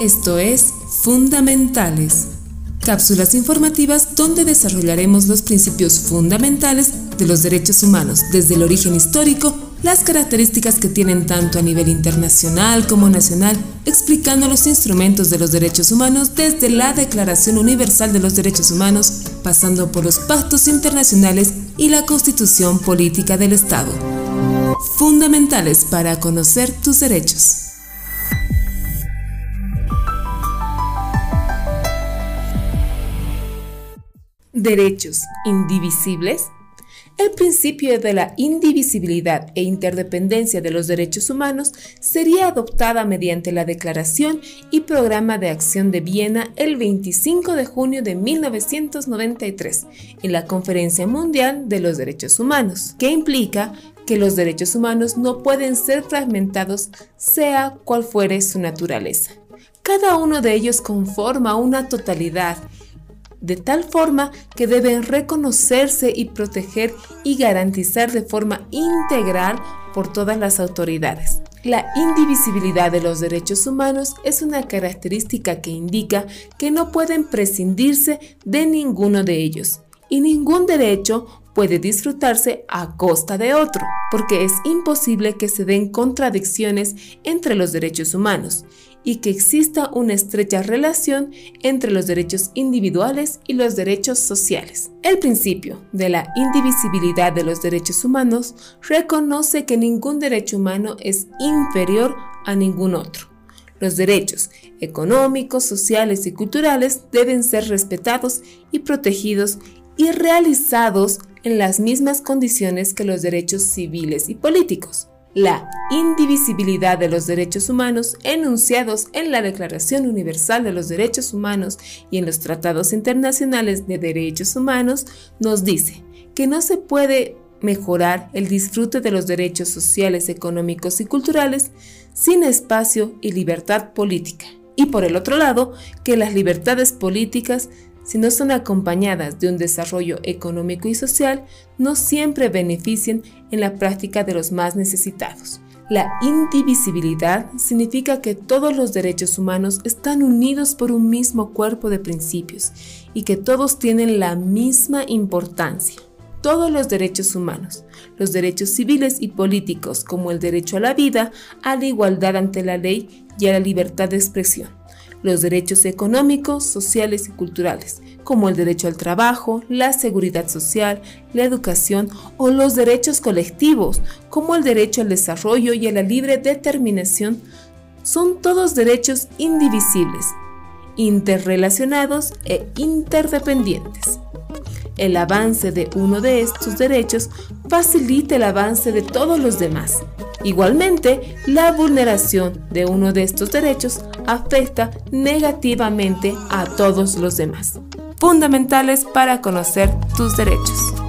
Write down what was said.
Esto es Fundamentales, cápsulas informativas donde desarrollaremos los principios fundamentales de los derechos humanos desde el origen histórico, las características que tienen tanto a nivel internacional como nacional, explicando los instrumentos de los derechos humanos desde la Declaración Universal de los Derechos Humanos, pasando por los pactos internacionales y la Constitución Política del Estado. Fundamentales para conocer tus derechos. Derechos indivisibles. El principio de la indivisibilidad e interdependencia de los derechos humanos sería adoptada mediante la Declaración y Programa de Acción de Viena el 25 de junio de 1993 en la Conferencia Mundial de los Derechos Humanos, que implica que los derechos humanos no pueden ser fragmentados sea cual fuere su naturaleza. Cada uno de ellos conforma una totalidad de tal forma que deben reconocerse y proteger y garantizar de forma integral por todas las autoridades. La indivisibilidad de los derechos humanos es una característica que indica que no pueden prescindirse de ninguno de ellos y ningún derecho puede disfrutarse a costa de otro, porque es imposible que se den contradicciones entre los derechos humanos y que exista una estrecha relación entre los derechos individuales y los derechos sociales. El principio de la indivisibilidad de los derechos humanos reconoce que ningún derecho humano es inferior a ningún otro. Los derechos económicos, sociales y culturales deben ser respetados y protegidos y realizados en las mismas condiciones que los derechos civiles y políticos la indivisibilidad de los derechos humanos enunciados en la Declaración Universal de los Derechos Humanos y en los tratados internacionales de derechos humanos nos dice que no se puede mejorar el disfrute de los derechos sociales, económicos y culturales sin espacio y libertad política. Y por el otro lado, que las libertades políticas si no son acompañadas de un desarrollo económico y social, no siempre beneficien en la práctica de los más necesitados. La indivisibilidad significa que todos los derechos humanos están unidos por un mismo cuerpo de principios y que todos tienen la misma importancia. Todos los derechos humanos, los derechos civiles y políticos como el derecho a la vida, a la igualdad ante la ley y a la libertad de expresión los derechos económicos, sociales y culturales, como el derecho al trabajo, la seguridad social, la educación o los derechos colectivos, como el derecho al desarrollo y a la libre determinación, son todos derechos indivisibles, interrelacionados e interdependientes. El avance de uno de estos derechos facilita el avance de todos los demás. Igualmente, la vulneración de uno de estos derechos afecta negativamente a todos los demás. Fundamentales para conocer tus derechos.